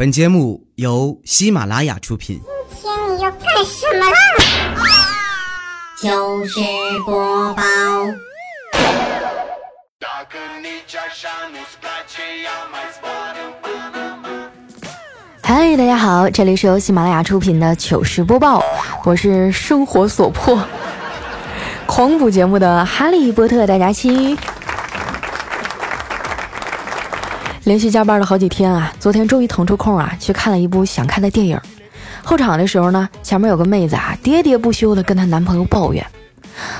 本节目由喜马拉雅出品。今天你要干什么啦？糗事播报，嗨，大家好，这里是由喜马拉雅出品的糗事播报，我是生活所迫狂补节目的哈利波特大家期。连续加班了好几天啊，昨天终于腾出空啊，去看了一部想看的电影。候场的时候呢，前面有个妹子啊，喋喋不休的跟她男朋友抱怨：“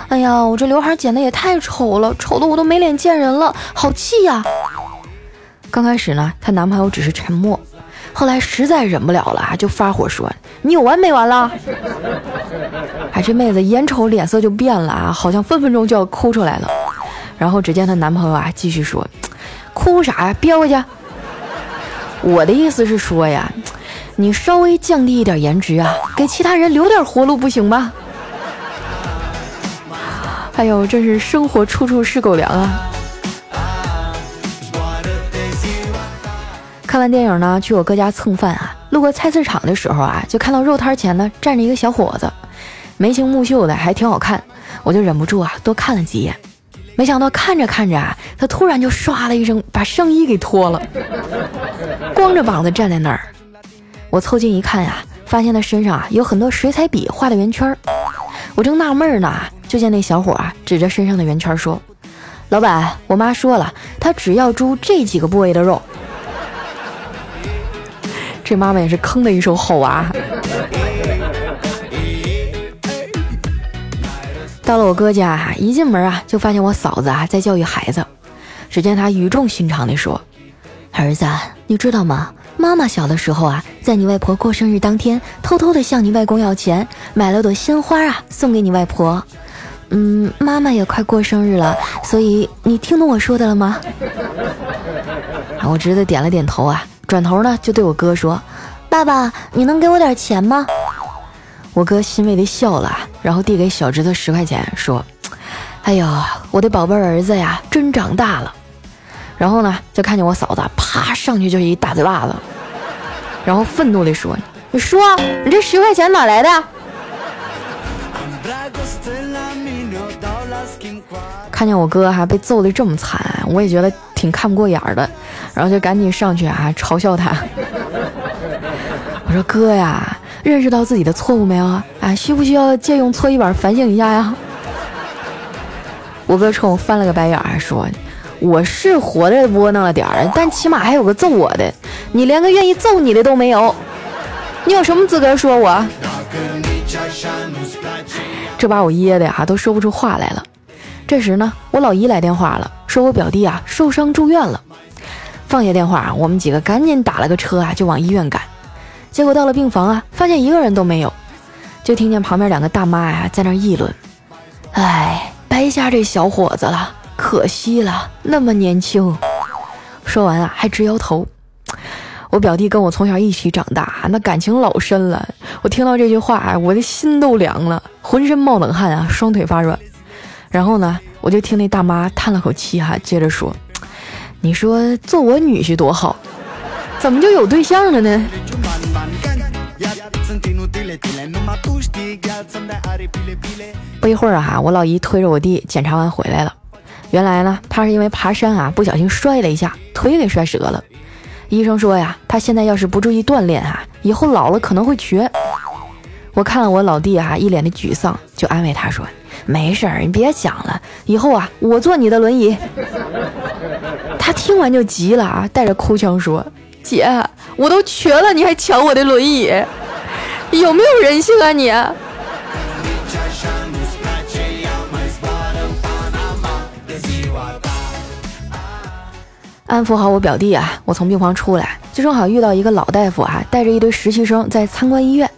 哎呀，我这刘海剪的也太丑了，丑的我都没脸见人了，好气呀！”刚开始呢，她男朋友只是沉默，后来实在忍不了了，就发火说：“你有完没完了？”哎，这妹子眼瞅脸色就变了啊，好像分分钟就要哭出来了。然后只见她男朋友啊，继续说。哭啥呀？憋回去！我的意思是说呀，你稍微降低一点颜值啊，给其他人留点活路不行吗？哎呦，真是生活处处是狗粮啊！看完电影呢，去我哥家蹭饭啊，路过菜市场的时候啊，就看到肉摊前呢站着一个小伙子，眉清目秀的，还挺好看，我就忍不住啊多看了几眼。没想到看着看着啊，他突然就唰的一声把上衣给脱了，光着膀子站在那儿。我凑近一看呀，发现他身上啊有很多水彩笔画的圆圈。我正纳闷呢，就见那小伙啊指着身上的圆圈说：“老板，我妈说了，她只要猪这几个部位的肉。”这妈妈也是坑的一手好娃。到了我哥家，一进门啊，就发现我嫂子啊在教育孩子。只见她语重心长地说：“儿子，你知道吗？妈妈小的时候啊，在你外婆过生日当天，偷偷的向你外公要钱，买了朵鲜花啊，送给你外婆。嗯，妈妈也快过生日了，所以你听懂我说的了吗？”我侄子点了点头啊，转头呢就对我哥说：“爸爸，你能给我点钱吗？”我哥欣慰地笑了，然后递给小侄子十块钱，说：“哎呦，我的宝贝儿子呀，真长大了。”然后呢，就看见我嫂子啪上去就是一大嘴巴子，然后愤怒地说：“你说你这十块钱哪来的？”看见我哥还被揍得这么惨，我也觉得挺看不过眼的，然后就赶紧上去啊嘲笑他。我说：“哥呀。”认识到自己的错误没有啊？啊，需不需要借用搓衣板反省一下呀？我哥冲我翻了个白眼儿，说：“我是活的窝囊了点儿，但起码还有个揍我的，你连个愿意揍你的都没有，你有什么资格说我？”这把我噎的呀，都说不出话来了。这时呢，我老姨来电话了，说我表弟啊受伤住院了。放下电话，我们几个赶紧打了个车啊，就往医院赶。结果到了病房啊，发现一个人都没有，就听见旁边两个大妈呀在那议论：“哎，白瞎这小伙子了，可惜了，那么年轻。”说完啊，还直摇头。我表弟跟我从小一起长大，那感情老深了。我听到这句话，我的心都凉了，浑身冒冷汗啊，双腿发软。然后呢，我就听那大妈叹了口气哈，接着说：“你说做我女婿多好，怎么就有对象了呢？”不一会儿啊，我老姨推着我弟检查完回来了。原来呢，他是因为爬山啊，不小心摔了一下，腿给摔折了。医生说呀，他现在要是不注意锻炼啊，以后老了可能会瘸。我看了我老弟啊，一脸的沮丧，就安慰他说：“没事儿，你别想了，以后啊，我坐你的轮椅。”他听完就急了啊，带着哭腔说：“姐，我都瘸了，你还抢我的轮椅？”有没有人性啊你？安抚好我表弟啊，我从病房出来，就正好遇到一个老大夫啊，带着一堆实习生在参观医院。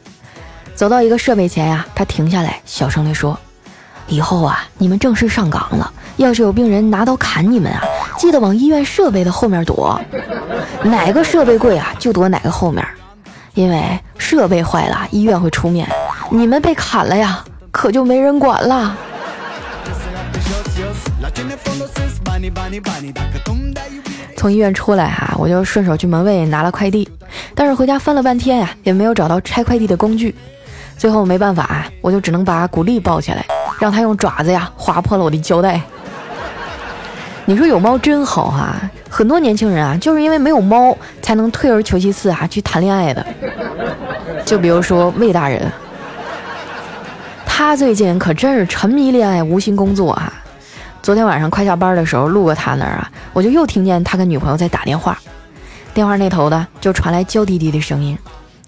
走到一个设备前呀，他停下来，小声地说：“以后啊，你们正式上岗了，要是有病人拿刀砍你们啊，记得往医院设备的后面躲，哪个设备贵啊，就躲哪个后面。”因为设备坏了，医院会出面；你们被砍了呀，可就没人管了。从医院出来哈，我就顺手去门卫拿了快递，但是回家翻了半天呀，也没有找到拆快递的工具。最后没办法，我就只能把古丽抱起来，让他用爪子呀划破了我的胶带。你说有猫真好哈，很多年轻人啊，就是因为没有猫，才能退而求其次啊去谈恋爱的。就比如说魏大人，他最近可真是沉迷恋爱，无心工作啊。昨天晚上快下班的时候，路过他那儿啊，我就又听见他跟女朋友在打电话，电话那头的就传来娇滴滴的声音：“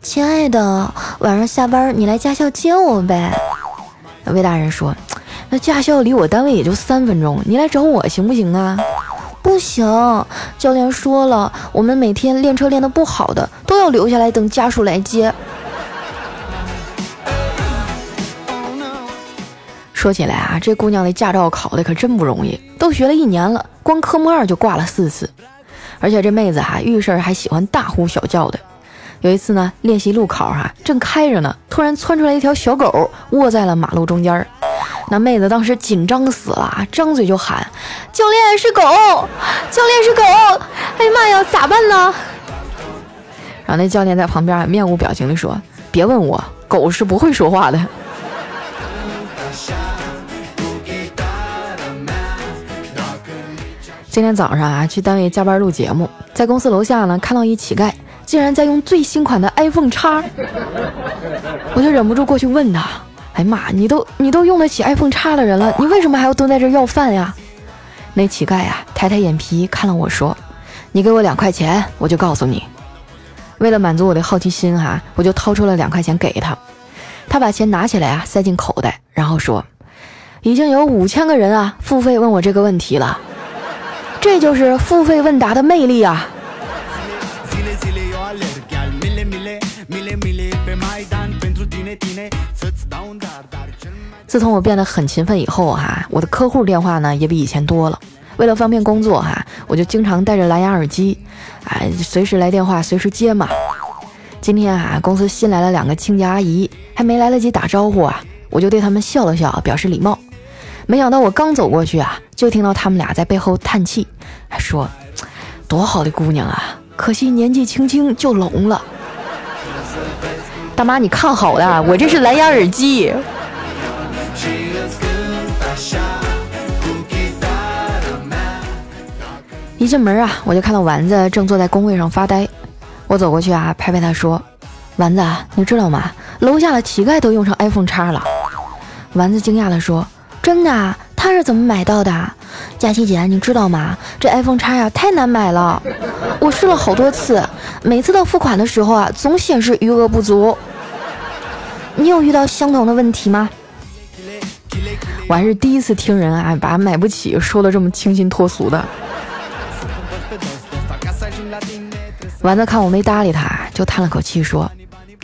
亲爱的，晚上下班你来驾校接我呗。”魏大人说：“那驾校离我单位也就三分钟，你来找我行不行啊？”“不行，教练说了，我们每天练车练得不好的，都要留下来等家属来接。”说起来啊，这姑娘的驾照考的可真不容易，都学了一年了，光科目二就挂了四次。而且这妹子哈遇事儿还喜欢大呼小叫的。有一次呢，练习路考哈，正开着呢，突然窜出来一条小狗，卧在了马路中间儿。那妹子当时紧张死了，张嘴就喊：“教练是狗，教练是狗！哎呀妈呀，咋办呢？”然后那教练在旁边面无表情地说：“别问我，狗是不会说话的。”今天早上啊，去单位加班录节目，在公司楼下呢，看到一乞丐竟然在用最新款的 iPhone 叉，我就忍不住过去问他：“哎妈，你都你都用得起 iPhone 叉的人了，你为什么还要蹲在这要饭呀？”那乞丐呀，抬抬眼皮看了我说：“你给我两块钱，我就告诉你。”为了满足我的好奇心哈，我就掏出了两块钱给他。他把钱拿起来啊，塞进口袋，然后说：“已经有五千个人啊付费问我这个问题了。”这就是付费问答的魅力啊！自从我变得很勤奋以后哈，我的客户电话呢也比以前多了。为了方便工作哈，我就经常戴着蓝牙耳机，哎，随时来电话随时接嘛。今天啊，公司新来了两个清洁阿姨，还没来得及打招呼啊，我就对他们笑了笑，表示礼貌。没想到我刚走过去啊，就听到他们俩在背后叹气，还说：“多好的姑娘啊，可惜年纪轻轻就聋了。”大妈，你看好了，我这是蓝牙耳机。一进门啊，我就看到丸子正坐在工位上发呆。我走过去啊，拍拍他说：“丸子，你知道吗？楼下的乞丐都用上 iPhone 叉了。”丸子惊讶地说。真的？他是怎么买到的？佳琪姐，你知道吗？这 iPhone 叉呀，太难买了。我试了好多次，每次到付款的时候啊，总显示余额不足。你有遇到相同的问题吗？我还是第一次听人啊，把买不起说的这么清新脱俗的。丸子看我没搭理他，就叹了口气说。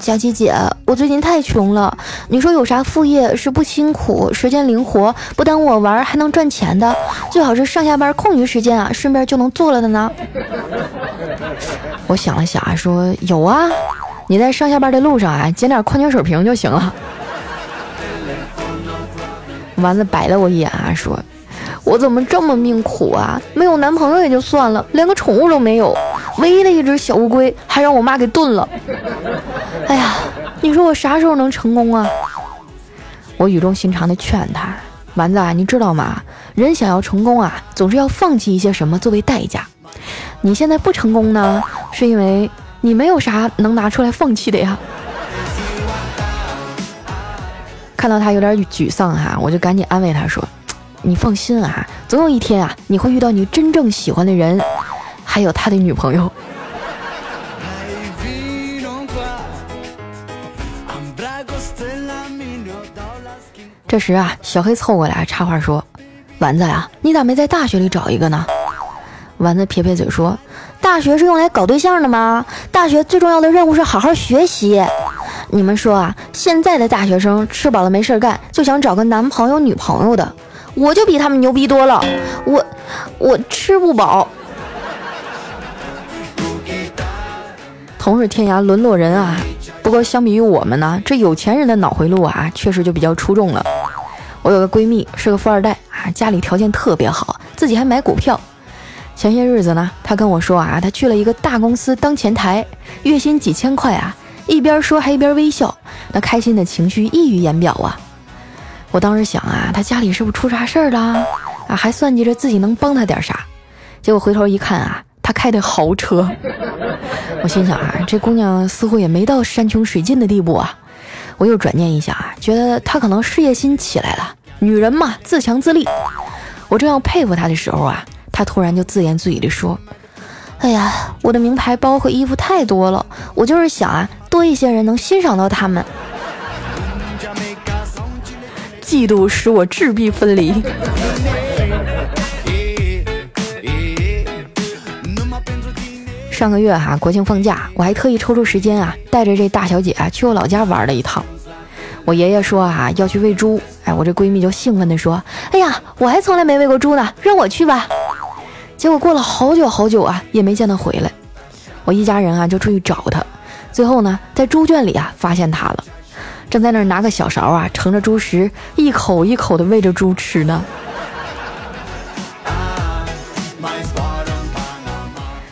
佳琪姐，我最近太穷了。你说有啥副业是不辛苦、时间灵活、不耽误我玩还能赚钱的？最好是上下班空余时间啊，顺便就能做了的呢。我想了想啊，说有啊，你在上下班的路上啊，捡点矿泉水瓶就行了。丸子白了我一眼啊，说：“我怎么这么命苦啊？没有男朋友也就算了，连个宠物都没有。”唯一的一只小乌龟还让我妈给炖了。哎呀，你说我啥时候能成功啊？我语重心长地劝他：“丸子啊，你知道吗？人想要成功啊，总是要放弃一些什么作为代价。你现在不成功呢，是因为你没有啥能拿出来放弃的呀。”看到他有点沮丧哈，我就赶紧安慰他说：“你放心啊，总有一天啊，你会遇到你真正喜欢的人。”还有他的女朋友。这时啊，小黑凑过来插话说：“丸子呀，你咋没在大学里找一个呢？”丸子撇撇嘴说：“大学是用来搞对象的吗？大学最重要的任务是好好学习。你们说啊，现在的大学生吃饱了没事干，就想找个男朋友女朋友的，我就比他们牛逼多了。我我吃不饱。”同是天涯沦落人啊！不过相比于我们呢，这有钱人的脑回路啊，确实就比较出众了。我有个闺蜜是个富二代啊，家里条件特别好，自己还买股票。前些日子呢，她跟我说啊，她去了一个大公司当前台，月薪几千块啊，一边说还一边微笑，那开心的情绪溢于言表啊。我当时想啊，她家里是不是出啥事儿了啊？还算计着自己能帮她点啥，结果回头一看啊，他开的豪车。我心想啊，这姑娘似乎也没到山穷水尽的地步啊。我又转念一想啊，觉得她可能事业心起来了，女人嘛，自强自立。我正要佩服她的时候啊。她突然就自言自语地说：“哎呀，我的名牌包和衣服太多了，我就是想啊，多一些人能欣赏到他们。嫉妒使我质壁分离。”上个月哈国庆放假，我还特意抽出时间啊，带着这大小姐啊去我老家玩了一趟。我爷爷说啊要去喂猪，哎，我这闺蜜就兴奋地说：“哎呀，我还从来没喂过猪呢，让我去吧。” 结果过了好久好久啊，也没见他回来。我一家人啊就出去找他，最后呢在猪圈里啊发现他了，正在那儿拿个小勺啊盛着猪食，一口一口的喂着猪吃呢。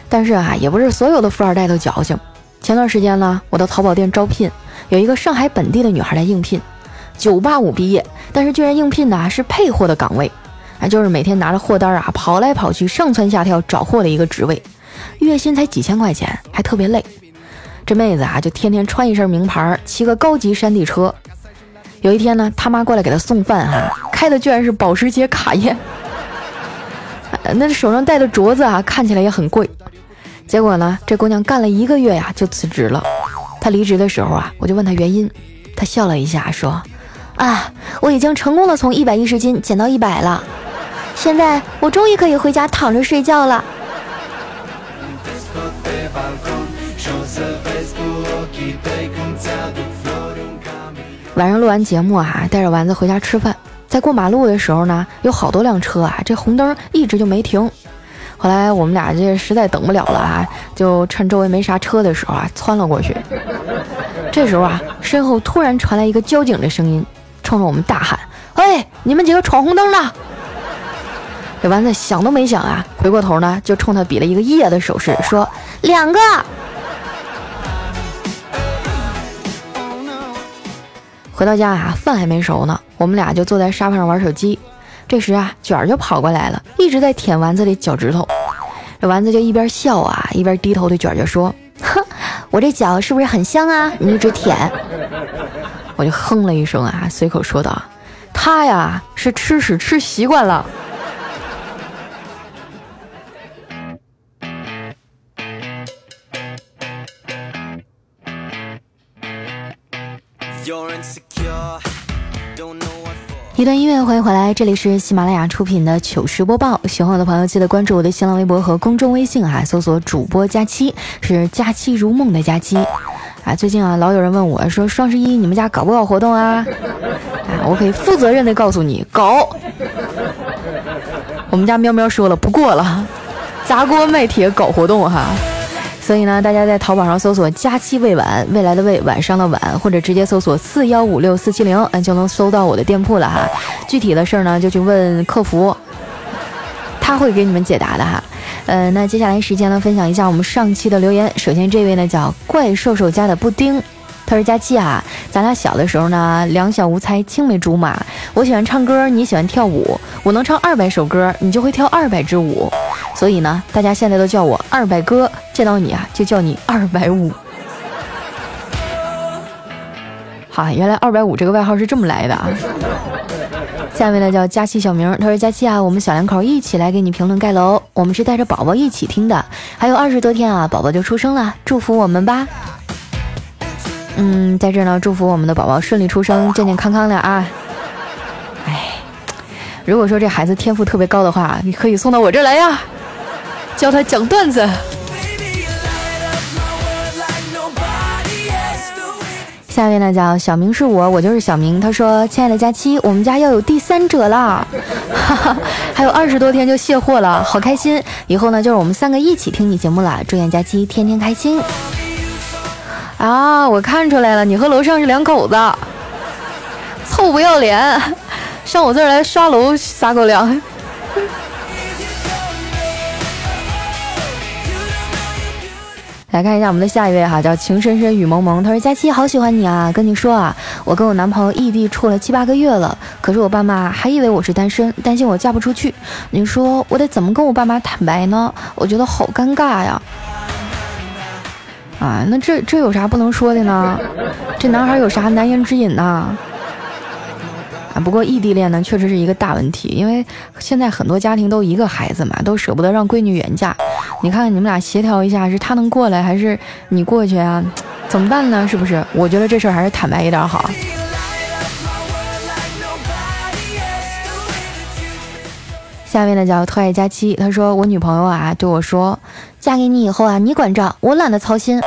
但是啊，也不是所有的富二代都矫情。前段时间呢，我到淘宝店招聘，有一个上海本地的女孩来应聘，985毕业，但是居然应聘的是配货的岗位。啊，就是每天拿着货单啊，跑来跑去，上蹿下跳找货的一个职位，月薪才几千块钱，还特别累。这妹子啊，就天天穿一身名牌，骑个高级山地车。有一天呢，他妈过来给她送饭，哈，开的居然是保时捷卡宴。那手上戴的镯子啊，看起来也很贵。结果呢，这姑娘干了一个月呀，就辞职了。她离职的时候啊，我就问她原因，她笑了一下说：“啊，我已经成功的从一百一十斤减到一百了。”现在我终于可以回家躺着睡觉了。晚上录完节目啊，带着丸子回家吃饭，在过马路的时候呢，有好多辆车啊，这红灯一直就没停。后来我们俩这实在等不了了啊，就趁周围没啥车的时候啊，窜了过去。这时候啊，身后突然传来一个交警的声音，冲着我们大喊：“哎，你们几个闯红灯的！”这丸子想都没想啊，回过头呢，就冲他比了一个耶的手势，说：“两个。”回到家啊，饭还没熟呢，我们俩就坐在沙发上玩手机。这时啊，卷儿就跑过来了，一直在舔丸子的脚趾头。这丸子就一边笑啊，一边低头对卷儿就说：“哼，我这脚是不是很香啊？你一直舔。”我就哼了一声啊，随口说道：“他呀，是吃屎吃习惯了。”一段音乐，欢迎回来，这里是喜马拉雅出品的糗事播报。喜欢我的朋友，记得关注我的新浪微博和公众微信啊，搜索主播佳期，是佳期如梦的佳期。啊，最近啊，老有人问我说，双十一你们家搞不搞活动啊？啊，我可以负责任的告诉你，搞。我们家喵喵说了，不过了，砸锅卖铁搞活动哈。所以呢，大家在淘宝上搜索“佳期未晚”，未来的未，晚上的晚，或者直接搜索四幺五六四七零，嗯，就能搜到我的店铺了哈。具体的事儿呢，就去问客服，他会给你们解答的哈。呃，那接下来时间呢，分享一下我们上期的留言。首先这位呢叫怪兽兽家的布丁。他说：“佳期啊，咱俩小的时候呢，两小无猜，青梅竹马。我喜欢唱歌，你喜欢跳舞。我能唱二百首歌，你就会跳二百支舞。所以呢，大家现在都叫我二百哥，见到你啊，就叫你二百五。好，原来二百五这个外号是这么来的啊。下面呢叫佳琪小明，他说：佳琪啊，我们小两口一起来给你评论盖楼，我们是带着宝宝一起听的，还有二十多天啊，宝宝就出生了，祝福我们吧。”嗯，在这呢，祝福我们的宝宝顺利出生，健健康康的啊！哎，如果说这孩子天赋特别高的话，你可以送到我这来呀，教他讲段子。下面呢叫小明是我，我就是小明。他说：“亲爱的佳期，我们家要有第三者了，哈哈，还有二十多天就卸货了，好开心！以后呢就是我们三个一起听你节目了。祝愿佳期天天开心。”啊！我看出来了，你和楼上是两口子，臭不要脸，上我这儿来刷楼撒狗粮。来看一下我们的下一位哈，叫情深深雨蒙蒙。他说：“佳期好喜欢你啊，跟你说啊，我跟我男朋友异地处了七八个月了，可是我爸妈还以为我是单身，担心我嫁不出去。你说我得怎么跟我爸妈坦白呢？我觉得好尴尬呀。啊，那这这有啥不能说的呢？这男孩有啥难言之隐呢？”啊不过异地恋呢，确实是一个大问题，因为现在很多家庭都一个孩子嘛，都舍不得让闺女远嫁。你看看你们俩协调一下，是他能过来还是你过去啊？怎么办呢？是不是？我觉得这事儿还是坦白一点好。下面呢叫特爱佳期，他说我女朋友啊对我说，嫁给你以后啊，你管账，我懒得操心。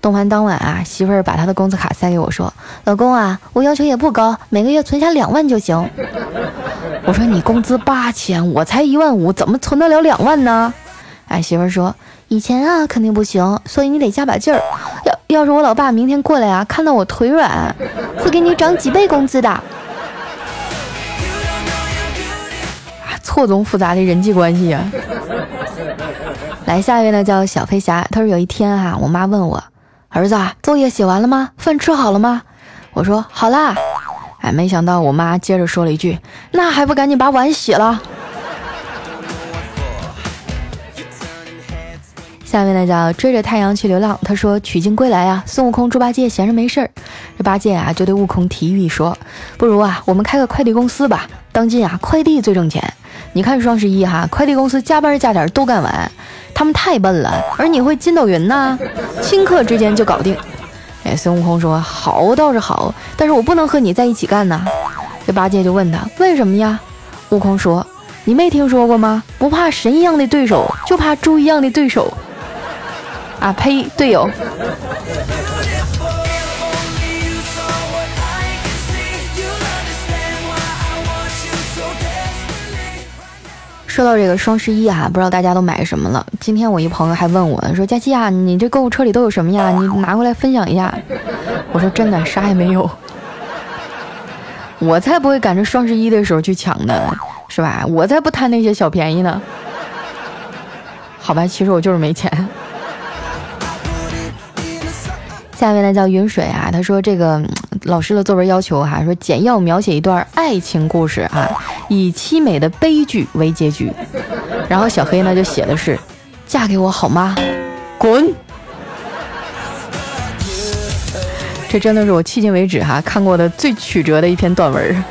动完当晚啊，媳妇儿把她的工资卡塞给我，说：“老公啊，我要求也不高，每个月存下两万就行。”我说：“你工资八千，我才一万五，怎么存得了两万呢？”哎，媳妇儿说：“以前啊肯定不行，所以你得加把劲儿。要要是我老爸明天过来啊，看到我腿软，会给你涨几倍工资的。”，错综复杂的人际关系啊！来，下一位呢叫小飞侠，他说有一天啊，我妈问我。儿子，作业写完了吗？饭吃好了吗？我说好啦。哎，没想到我妈接着说了一句：“那还不赶紧把碗洗了？”下面呢叫追着太阳去流浪。他说：“取经归来啊，孙悟空、猪八戒闲着没事儿，这八戒啊就对悟空提议说：不如啊，我们开个快递公司吧。当今啊，快递最挣钱。你看双十一哈，快递公司加班加点都干完。”他们太笨了，而你会筋斗云呐，顷刻之间就搞定。哎，孙悟空说：“好倒是好，但是我不能和你在一起干呐。”这八戒就问他：“为什么呀？”悟空说：“你没听说过吗？不怕神一样的对手，就怕猪一样的对手。”啊呸，队友。说到这个双十一啊，不知道大家都买什么了。今天我一朋友还问我说：“佳琪啊，你这购物车里都有什么呀？你拿过来分享一下。”我说：“真的啥也没有，我才不会赶着双十一的时候去抢呢，是吧？我才不贪那些小便宜呢。”好吧，其实我就是没钱。下面呢叫云水啊，他说这个老师的作文要求哈，说简要描写一段爱情故事啊，以凄美的悲剧为结局。然后小黑呢就写的是，嫁给我好吗？滚！这真的是我迄今为止哈看过的最曲折的一篇短文。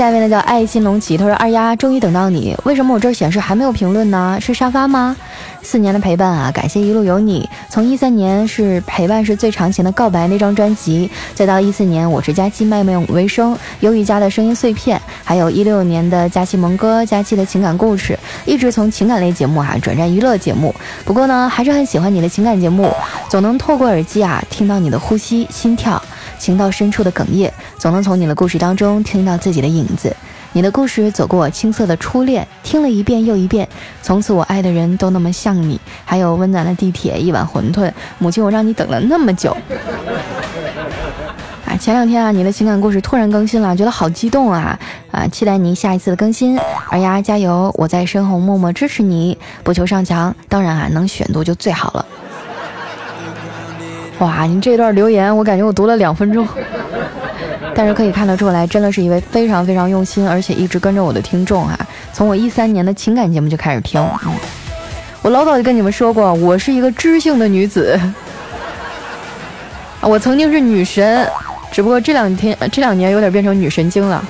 下面呢叫爱心龙起，他说二丫终于等到你，为什么我这儿显示还没有评论呢？是沙发吗？四年的陪伴啊，感谢一路有你。从一三年是陪伴是最长情的告白那张专辑，再到一四年我是佳期卖梦为生，有雨家的声音碎片，还有一六年的佳期萌哥，佳期的情感故事，一直从情感类节目啊转战娱乐节目。不过呢，还是很喜欢你的情感节目，总能透过耳机啊听到你的呼吸、心跳，情到深处的哽咽，总能从你的故事当中听到自己的影子。你的故事走过我青涩的初恋，听了一遍又一遍。从此我爱的人都那么像你，还有温暖的地铁，一碗馄饨。母亲，我让你等了那么久。啊，前两天啊，你的情感故事突然更新了，觉得好激动啊！啊，期待您下一次的更新。二丫加油，我在身后默默支持你，不求上墙，当然啊，能选读就最好了。哇，你这段留言，我感觉我读了两分钟。但是可以看得出来，真的是一位非常非常用心，而且一直跟着我的听众哈。从我一三年的情感节目就开始听，我老早就跟你们说过，我是一个知性的女子，我曾经是女神，只不过这两天这两年有点变成女神经了。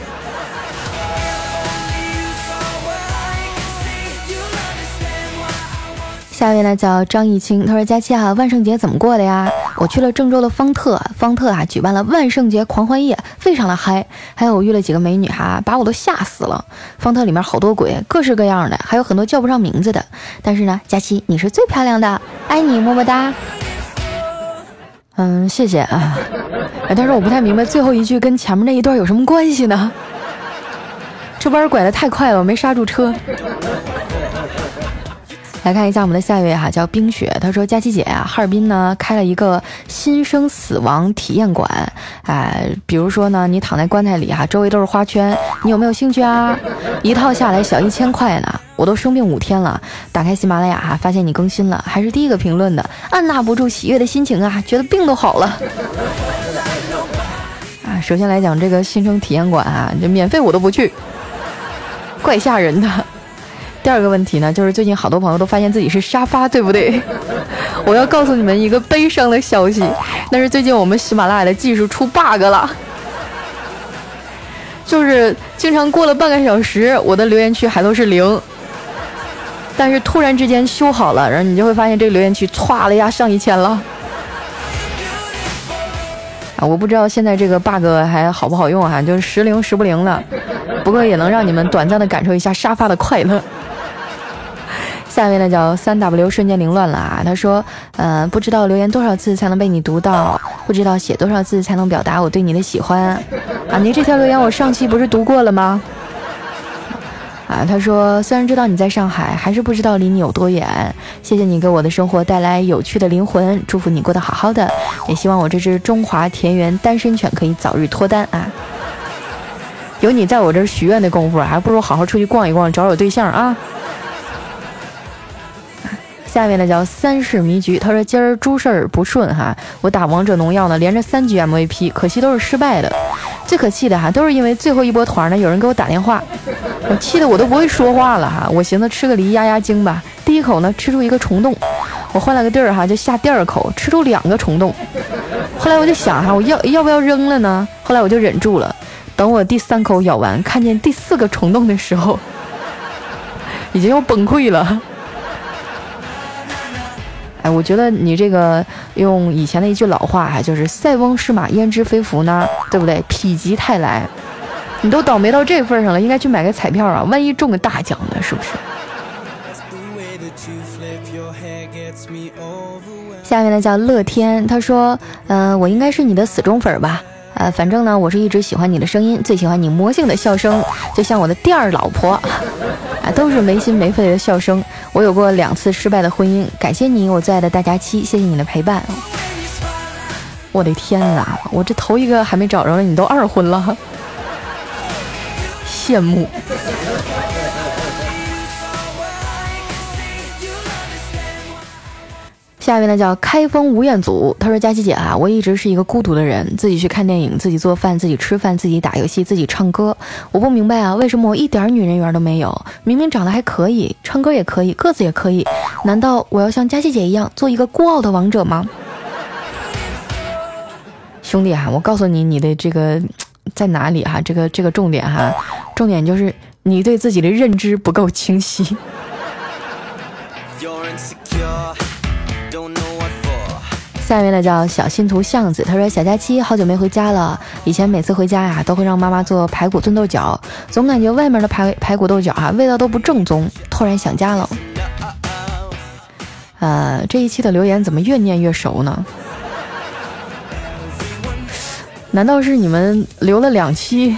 下一位呢叫张艺清，他说：“佳期啊，万圣节怎么过的呀？我去了郑州的方特，方特啊举办了万圣节狂欢夜，非常的嗨。还有我遇了几个美女哈，把我都吓死了。方特里面好多鬼，各式各样的，还有很多叫不上名字的。但是呢，佳期你是最漂亮的，爱你么么哒。嗯，谢谢啊。但是我不太明白最后一句跟前面那一段有什么关系呢？这弯拐的太快了，我没刹住车。”来看一下我们的下一位哈，叫冰雪。他说：“佳琪姐啊，哈尔滨呢开了一个新生死亡体验馆，哎，比如说呢，你躺在棺材里哈，周围都是花圈，你有没有兴趣啊？一套下来小一千块呢。我都生病五天了，打开喜马拉雅哈，发现你更新了，还是第一个评论的，按捺不住喜悦的心情啊，觉得病都好了。啊，首先来讲这个新生体验馆啊，就免费我都不去，怪吓人的。第二个问题呢，就是最近好多朋友都发现自己是沙发，对不对？我要告诉你们一个悲伤的消息，那是最近我们喜马拉雅的技术出 bug 了，就是经常过了半个小时，我的留言区还都是零，但是突然之间修好了，然后你就会发现这个留言区歘了呀上一千了。啊，我不知道现在这个 bug 还好不好用哈，就是时灵时不灵的，不过也能让你们短暂的感受一下沙发的快乐。下一位呢叫三 W 瞬间凌乱了啊，他说，呃，不知道留言多少次才能被你读到，不知道写多少字才能表达我对你的喜欢啊。你这条留言我上期不是读过了吗？啊，他说虽然知道你在上海，还是不知道离你有多远。谢谢你给我的生活带来有趣的灵魂，祝福你过得好好的，也希望我这只中华田园单身犬可以早日脱单啊。有你在我这儿许愿的功夫，还不如好好出去逛一逛，找找对象啊。下面呢叫三世迷局，他说今儿诸事儿不顺哈，我打王者荣耀呢，连着三局 MVP，可惜都是失败的。最可气的哈，都是因为最后一波团呢，有人给我打电话，我气得我都不会说话了哈。我寻思吃个梨压压惊吧，第一口呢吃出一个虫洞，我换了个地儿哈，就下第二口吃出两个虫洞。后来我就想哈，我要要不要扔了呢？后来我就忍住了，等我第三口咬完，看见第四个虫洞的时候，已经要崩溃了。哎，我觉得你这个用以前的一句老话哈，就是“塞翁失马，焉知非福呢”，对不对？否极泰来，你都倒霉到这份上了，应该去买个彩票啊，万一中个大奖呢，是不是？下面呢叫乐天，他说：“嗯，我应该是你的死忠粉吧？呃，反正呢，我是一直喜欢你的声音，最喜欢你魔性的笑声，就像我的第二老婆，啊，都是没心没肺的笑声。”我有过两次失败的婚姻，感谢你，我最爱的大家期，谢谢你的陪伴。我的天哪，我这头一个还没找着呢，你都二婚了，羡慕。下一位呢叫开封吴彦祖，他说：“佳琪姐啊，我一直是一个孤独的人，自己去看电影，自己做饭，自己吃饭，自己打游戏，自己唱歌。我不明白啊，为什么我一点女人缘都没有？明明长得还可以，唱歌也可以，个子也可以，难道我要像佳琪姐一样做一个孤傲的王者吗？”兄弟哈，我告诉你，你的这个在哪里哈？这个这个重点哈，重点就是你对自己的认知不够清晰。下一位呢叫小信徒巷子，他说小假期好久没回家了，以前每次回家呀都会让妈妈做排骨炖豆角，总感觉外面的排排骨豆角啊味道都不正宗，突然想家了。呃，这一期的留言怎么越念越熟呢？难道是你们留了两期？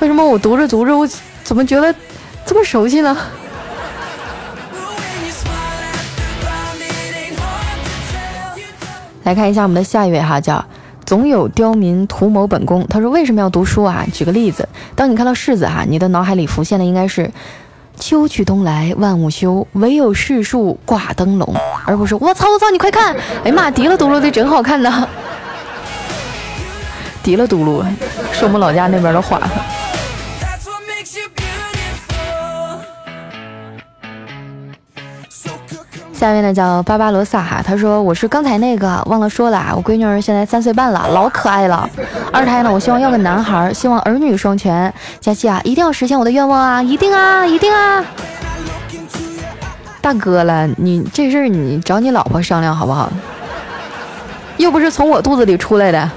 为什么我读着读着我怎么觉得这么熟悉呢？来看一下我们的下一位哈，叫总有刁民图谋本宫。他说为什么要读书啊？举个例子，当你看到柿子哈，你的脑海里浮现的应该是秋去冬来万物休，唯有柿树挂灯笼，而不是我操我操你快看，哎呀妈，滴了嘟噜的真好看呐！滴了嘟噜是我们老家那边的话。下面呢叫巴巴罗萨哈，他说我是刚才那个忘了说了啊，我闺女儿现在三岁半了，老可爱了。二胎呢，我希望要个男孩，希望儿女双全。佳琪啊，一定要实现我的愿望啊，一定啊，一定啊！大哥了，你这事儿你找你老婆商量好不好？又不是从我肚子里出来的。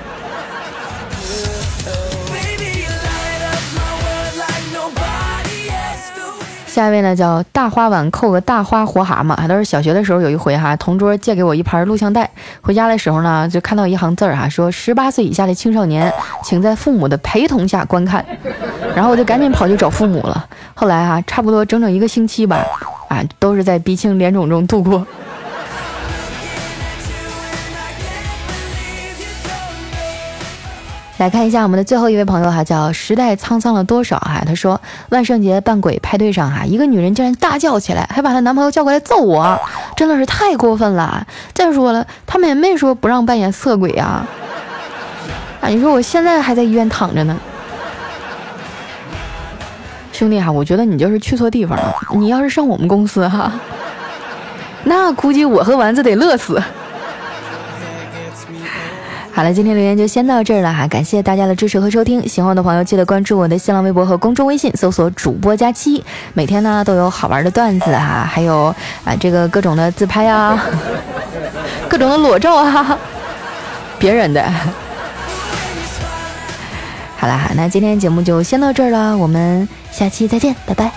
下一位呢叫大花碗扣个大花活蛤蟆，还都是小学的时候有一回哈，同桌借给我一盘录像带，回家的时候呢就看到一行字儿哈，说十八岁以下的青少年请在父母的陪同下观看，然后我就赶紧跑去找父母了。后来哈，差不多整整一个星期吧，啊，都是在鼻青脸肿中度过。来看一下我们的最后一位朋友哈，叫时代沧桑了多少哈。他说万圣节扮鬼派对上哈，一个女人竟然大叫起来，还把她男朋友叫过来揍我，真的是太过分了。再说了，他们也没说不让扮演色鬼啊。啊，你说我现在还在医院躺着呢。兄弟哈，我觉得你就是去错地方了。你要是上我们公司哈，那估计我和丸子得乐死。好了，今天留言就先到这儿了哈，感谢大家的支持和收听。喜欢我的朋友记得关注我的新浪微博和公众微信，搜索主播佳期，每天呢都有好玩的段子哈，还有啊这个各种的自拍啊，各种的裸照啊，别人的。好啦，那今天节目就先到这儿了，我们下期再见，拜拜。